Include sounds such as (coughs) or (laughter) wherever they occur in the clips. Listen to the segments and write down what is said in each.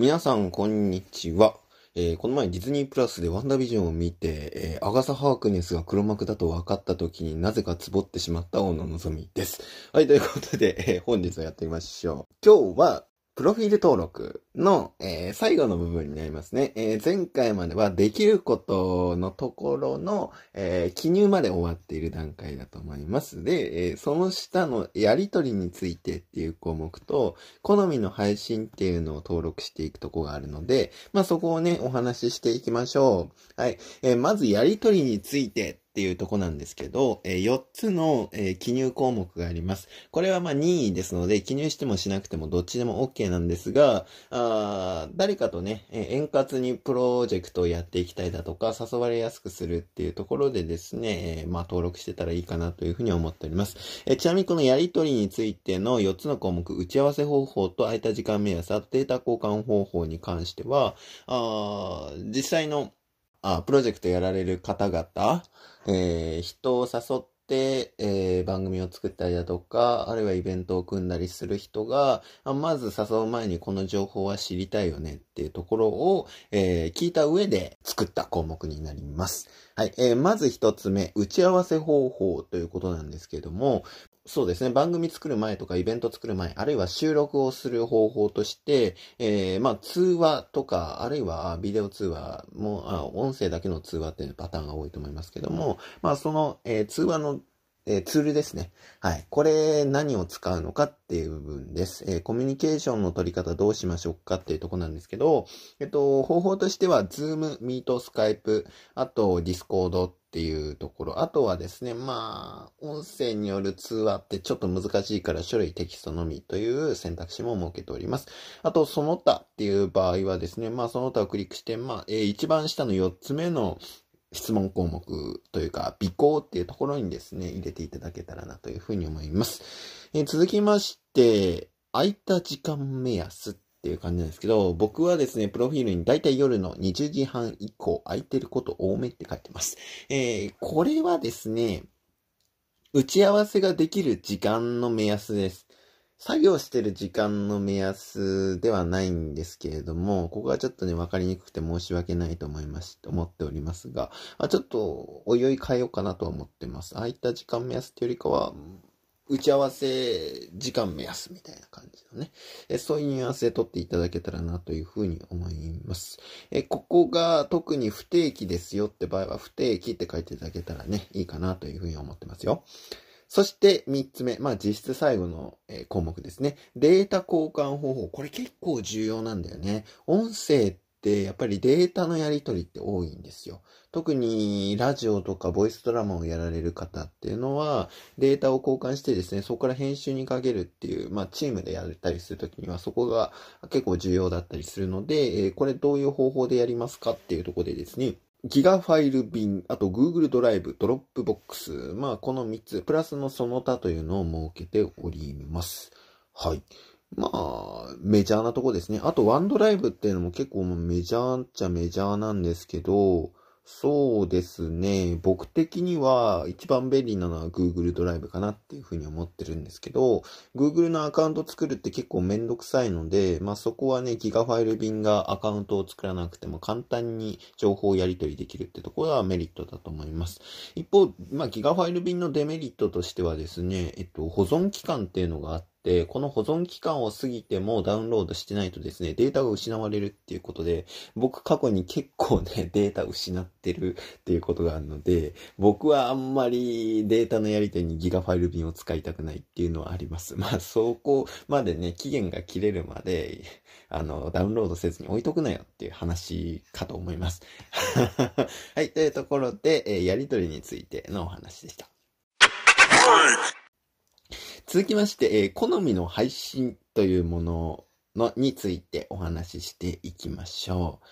皆さん、こんにちは。えーこの前ディズニープラスでワンダービジョンを見て、えーアガサ・ハークネスが黒幕だと分かった時になぜかツボってしまった王の望みです。はい、ということで、えー本日はやってみましょう。今日は、プロフィール登録の、えー最後の部分になりますね。えー前回まではできることのところの、えー記入まで終わっている段階だと思います。で、えその下のやりとりについてっていう項目と、好みの配信っていうのを登録していくとこがあるので、まあそこをね、お話ししていきましょう。はい。えまずやりとりについてっていうとこなんですけど、え4つの、えー記入項目があります。これはまあ任意ですので、記入してもしなくてもどっちでも OK なんですが、あ誰かとね、えー円滑にプロジェクトをやっていきたいだとか、誘われやすくするっていうところでですね、えまあ登録してたらいいかなというふうに思っております。えちなみにこのやりとりについての4つの項目、打ち合わせ方法と空いた時間目安、あとデータ交換方法に関しては、あ実際のあプロジェクトやられる方々、えー人を誘って、えー番組を作ったりだとか、あるいはイベントを組んだりする人が、まず誘う前にこの情報は知りたいよねっていうところを、えー聞いた上で作った項目になります。はい。えーまず一つ目、打ち合わせ方法ということなんですけども、そうですね。番組作る前とかイベント作る前、あるいは収録をする方法として、えーまあ、通話とか、あるいはビデオ通話も、あ音声だけの通話っていうパターンが多いと思いますけども、まあ、その、えー通話の、えーツールですね。はい。これ何を使うのかっていう部分です。えーコミュニケーションの取り方どうしましょうかっていうところなんですけど、えっと、方法としては、Zoom、Meet、Skype、あと Discord っていうところ、あとはですね、まあ、音声による通話ってちょっと難しいから書類テキストのみという選択肢も設けております。あと、その他っていう場合はですね、まあ、その他をクリックして、まあ、えー一番下の4つ目の質問項目というか、尾行っていうところにですね、入れていただけたらなというふうに思います。えー続きまして、空いた時間目安っていう感じなんですけど、僕はですね、プロフィールにだいたい夜の20時半以降空いてること多めって書いてます。えーこれはですね、打ち合わせができる時間の目安です。作業してる時間の目安ではないんですけれども、ここはちょっとね、わかりにくくて申し訳ないと思います、思っておりますが、あちょっと、おいおい変えようかなとは思ってます。空いた時間目安っていうよりかは、打ち合わせ時間目安みたいな感じのね、えそういうニュアンスで取っていただけたらなというふうに思います。えここが特に不定期ですよって場合は、不定期って書いていただけたらね、いいかなというふうに思ってますよ。そして3つ目、まあ実質最後の、項目ですね。データ交換方法。これ結構重要なんだよね。音声ってやっぱりデータのやり取りって多いんですよ。特にラジオとかボイスドラマをやられる方っていうのはデータを交換してですね、そこから編集にかけるっていう、まあチームでやったりするときにはそこが結構重要だったりするので、えーこれどういう方法でやりますかっていうところでですね、ギガファイル便、あと Google ドライブ、ドロップボックス、まあこの3つ、プラスのその他というのを設けております。はい。まあ、メジャーなとこですね。あと、ワンドライブっていうのも結構メジャーっちゃメジャーなんですけど、そうですね。僕的には一番便利なのは Google ドライブかなっていうふうに思ってるんですけど、Google のアカウント作るって結構めんどくさいので、まあそこはね、ギガファイル便がアカウントを作らなくても簡単に情報をやり取りできるってところはメリットだと思います。一方、まあギガファイル便のデメリットとしてはですね、えっと、保存期間っていうのがあって、でこの保存期間を過ぎてもダウンロードしてないとですね、データが失われるっていうことで、僕過去に結構ね、(laughs) データ失ってるっていうことがあるので、僕はあんまりデータのやり取りにギガファイル便を使いたくないっていうのはあります。(laughs) まあそこまでね、期限が切れるまで、(laughs) あの、ダウンロードせずに置いとくなよっていう話かと思います。はい、というところで、えーやり取りについてのお話でした。続きまして、えー好みの配信というもののについてお話ししていきましょう。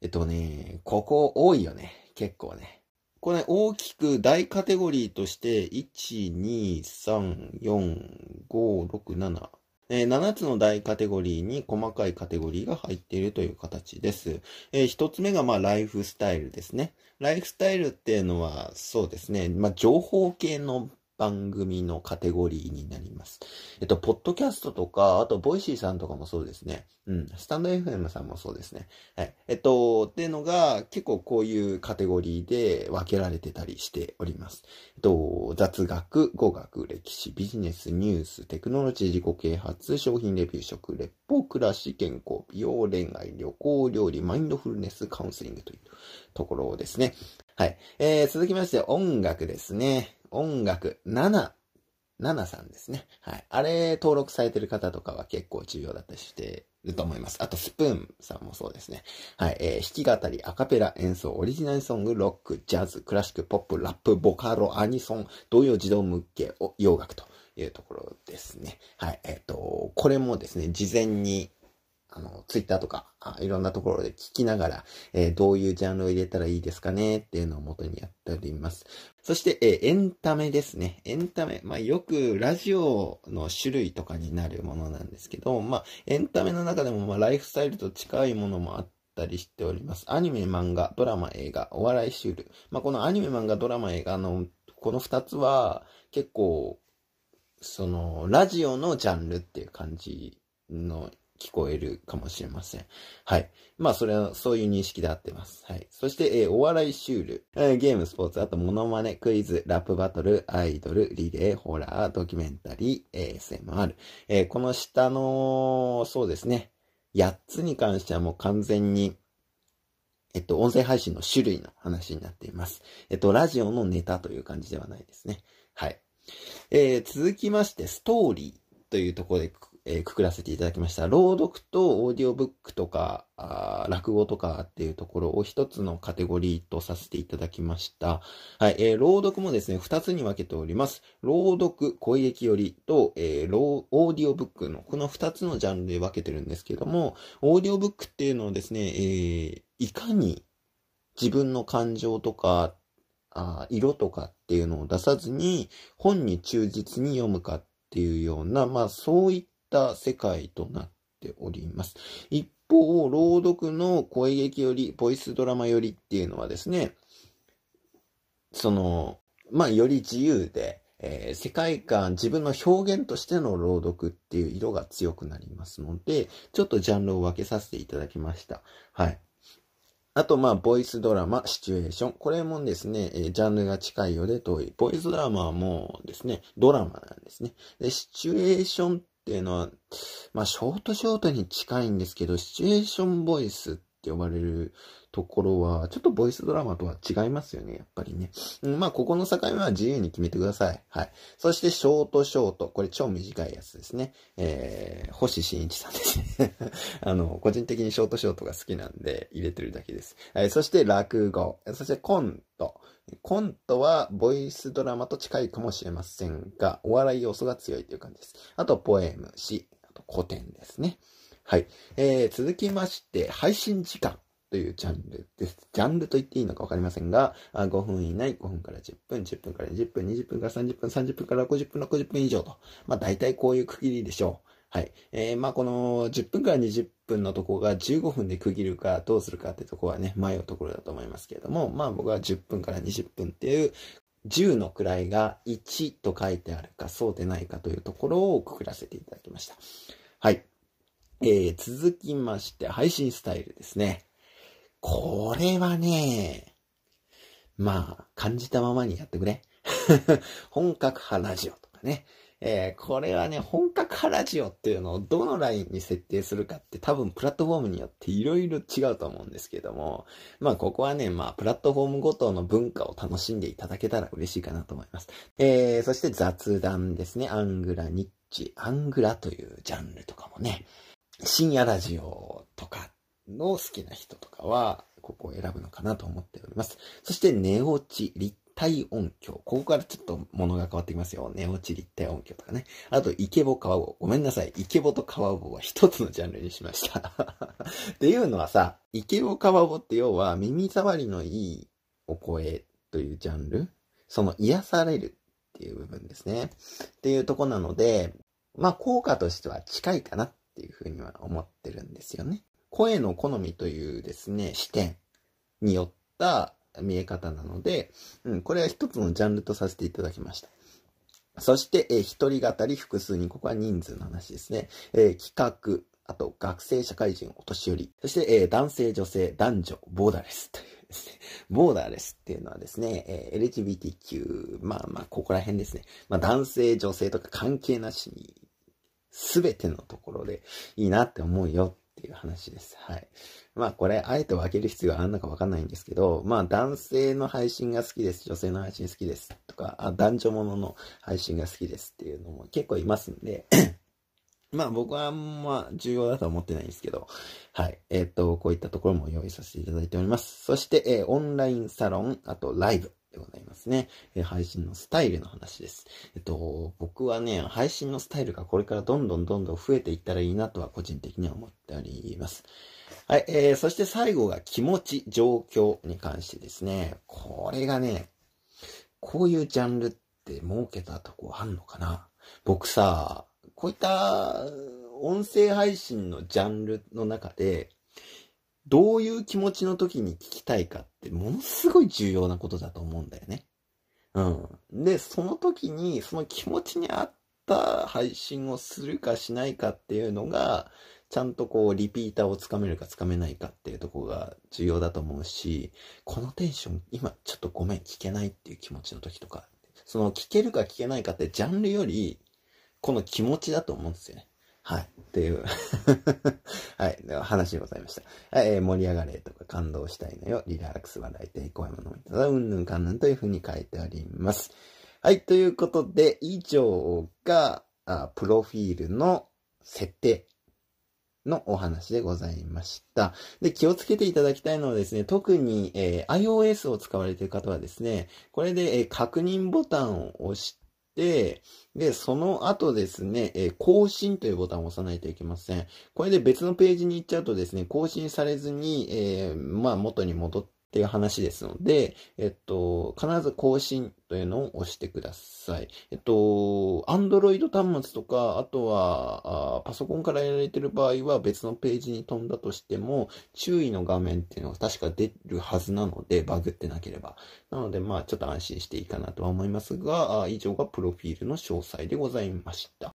えっとね、ここ多いよね。結構ね。これ、ね、大きく大カテゴリーとして、1、2、3、4、5、6、7。えー7つの大カテゴリーに細かいカテゴリーが入っているという形です。えー一つ目が、まあ、ライフスタイルですね。ライフスタイルっていうのは、そうですね。まあ、情報系の番組のカテゴリーになります。えっと、ポッドキャストとか、あと、ボイシーさんとかもそうですね。うん。スタンド FM さんもそうですね。はい。えっと、っていうのが、結構こういうカテゴリーで分けられてたりしております。えっと、雑学、語学、歴史、ビジネス、ニュース、テクノロジー、自己啓発、商品レビュー、食レポ、暮らし、健康、美容、恋愛、旅行、料理、マインドフルネス、カウンセリングというところですね。はい。えー、続きまして、音楽ですね。音楽7、7さんですね。はい。あれ、登録されてる方とかは結構重要だったりしてると思います。あと、スプーンさんもそうですね。はい。えー、弾き語り、アカペラ、演奏、オリジナルソング、ロック、ジャズ、クラシック、ポップ、ラップ、ボカロ、アニソン、同様自動向け、洋楽というところですね。はい。えっ、ー、と、これもですね、事前にあの、ツイッターとか、いろんなところで聞きながら、えー、どういうジャンルを入れたらいいですかね？っていうのを元にやっております。そして、えー、エンタメですね。エンタメ。まあ、よくラジオの種類とかになるものなんですけど、まあ、エンタメの中でも、まあ、ライフスタイルと近いものもあったりしております。アニメ、漫画、ドラマ、映画、お笑いシュール。まあ、このアニメ、漫画、ドラマ、映画の、この二つは、結構、その、ラジオのジャンルっていう感じの聞こえるかもしれません。はい。まあ、それは、そういう認識で合ってます。はい。そして、えー、お笑いシュール、えー、ゲーム、スポーツ、あと、モノマネ、クイズ、ラップバトル、アイドル、リレー、ホラー、ドキュメンタリー、ASMR。えー、この下の、そうですね。8つに関してはもう完全に、えっと、音声配信の種類の話になっています。えっと、ラジオのネタという感じではないですね。はい。えー、続きまして、ストーリーというところでえー、くくらせていただきました。朗読とオーディオブックとか、あ落語とかっていうところを一つのカテゴリーとさせていただきました。はい、えー、朗読もですね、二つに分けております。朗読、声劇よりと、えー、オーディオブックの、この二つのジャンルで分けてるんですけども、オーディオブックっていうのをですね、えー、いかに自分の感情とか、あ色とかっていうのを出さずに、本に忠実に読むかっていうような、まあそういったった世界となっております。一方、朗読の声劇より、ボイスドラマよりっていうのはですね、その、まあ、より自由で、えー、世界観、自分の表現としての朗読っていう色が強くなりますので、ちょっとジャンルを分けさせていただきました。はい。あと、まあ、ボイスドラマ、シチュエーション。これもですね、えー、ジャンルが近いようで遠い。ボイスドラマはもうですね、ドラマなんですね。で、シチュエーションっっていうのは、まあ、ショートショートに近いんですけど、シチュエーションボイスって呼ばれるところは、ちょっとボイスドラマとは違いますよね、やっぱりね。うん、まあ、ここの境目は自由に決めてください。はい。そして、ショートショート。これ超短いやつですね。えー、星新一さんですね。(laughs) あの、個人的にショートショートが好きなんで入れてるだけです。はい。そして、落語。そして、コント。コントはボイスドラマと近いかもしれませんが、お笑い要素が強いという感じです。あと、ポエム、詩、あと古典ですね。はい。えー、続きまして、配信時間というジャンルです。ジャンルと言っていいのかわかりませんが、5分以内、5分から10分、10分から20分、20分から30分、30分から50分、60分以上と。まあ、大体こういう区切りでしょう。はい。えー、まあ、この10分から20分のとこが15分で区切るかどうするかってとこはね、迷うところだと思いますけれども、まあ僕は10分から20分っていう10の位が1と書いてあるかそうでないかというところをくくらせていただきました。はい。えー、続きまして、配信スタイルですね。これはね、まあ、感じたままにやってくれ。(laughs) 本格派ラジオとかね。えー、これはね、本格派ラジオっていうのをどのラインに設定するかって多分プラットフォームによって色々違うと思うんですけども、まあここはね、まあプラットフォームごとの文化を楽しんでいただけたら嬉しいかなと思います。えー、そして雑談ですね。アングラ、ニッチ、アングラというジャンルとかもね、深夜ラジオとかの好きな人とかは、ここを選ぶのかなと思っております。そして、寝落ち、立体音響。ここからちょっと物が変わってきますよ。寝落ち立体音響とかね。あと、イケボ川棒。ごめんなさい。イケボと川棒は一つのジャンルにしました。(laughs) っていうのはさ、イケボ川棒って要は耳障りのいいお声というジャンルその癒されるっていう部分ですね。っていうとこなので、まあ効果としては近いかなっていうふうには思ってるんですよね。声の好みというですね、視点によった見え方なので、うん、これは一つのジャンルとさせていただきました。そして、えー、一人語り複数人、ここは人数の話ですね。えー、企画、あと学生、社会人、お年寄り、そして、えー、男性、女性、男女、ボーダーレスというですね。(laughs) ボーダーレスっていうのはですね、えー、LGBTQ、まあまあ、ここら辺ですね。まあ男性、女性とか関係なしに、すべてのところでいいなって思うよっていう話です。はい。まあこれ、あえて分ける必要があるのかわかんないんですけど、まあ男性の配信が好きです、女性の配信好きですとか、あ男女ものの配信が好きですっていうのも結構いますんで (coughs) まあ僕はあんま重要だとは思ってないんですけど、はい。えっ、ー、と、こういったところも用意させていただいております。そして、えー、オンラインサロン、あとライブ。でございますね。えー、配信のスタイルの話です。えっと、僕はね、配信のスタイルがこれからどんどんどんどん増えていったらいいなとは個人的には思っております。はい、えー、そして最後が気持ち、状況に関してですね。これがね、こういうジャンルって設けたとこあんのかな僕さ、こういった音声配信のジャンルの中で、どういう気持ちの時に聞きたいかってものすごい重要なことだと思うんだよね。うん。で、その時に、その気持ちに合った配信をするかしないかっていうのが、ちゃんとこう、リピーターをつかめるかつかめないかっていうとこが重要だと思うし、このテンション、今ちょっとごめん、聞けないっていう気持ちの時とか、その聞けるか聞けないかってジャンルより、この気持ちだと思うんですよね。はい。っていう (laughs) はい。では話でございました。はい。えー盛り上がれとか感動したいのよ。リラックス笑いて、声も飲みただ、うんぬんかんぬんというふうに書いてあります。はい。ということで、以上が、あプロフィールの設定のお話でございました。で、気をつけていただきたいのはですね、特に、えー、iOS を使われている方はですね、これで、えー、確認ボタンを押して、で、その後ですね、え、更新というボタンを押さないといけません。これで別のページに行っちゃうとですね、更新されずに、えー、まあ元に戻ってっていう話ですので、えっと、必ず更新というのを押してください。えっと、Android 端末とか、あとはあ、パソコンからやられてる場合は別のページに飛んだとしても、注意の画面っていうのが確か出るはずなので、バグってなければ。なので、まあ、ちょっと安心していいかなとは思いますが、以上がプロフィールの詳細でございました。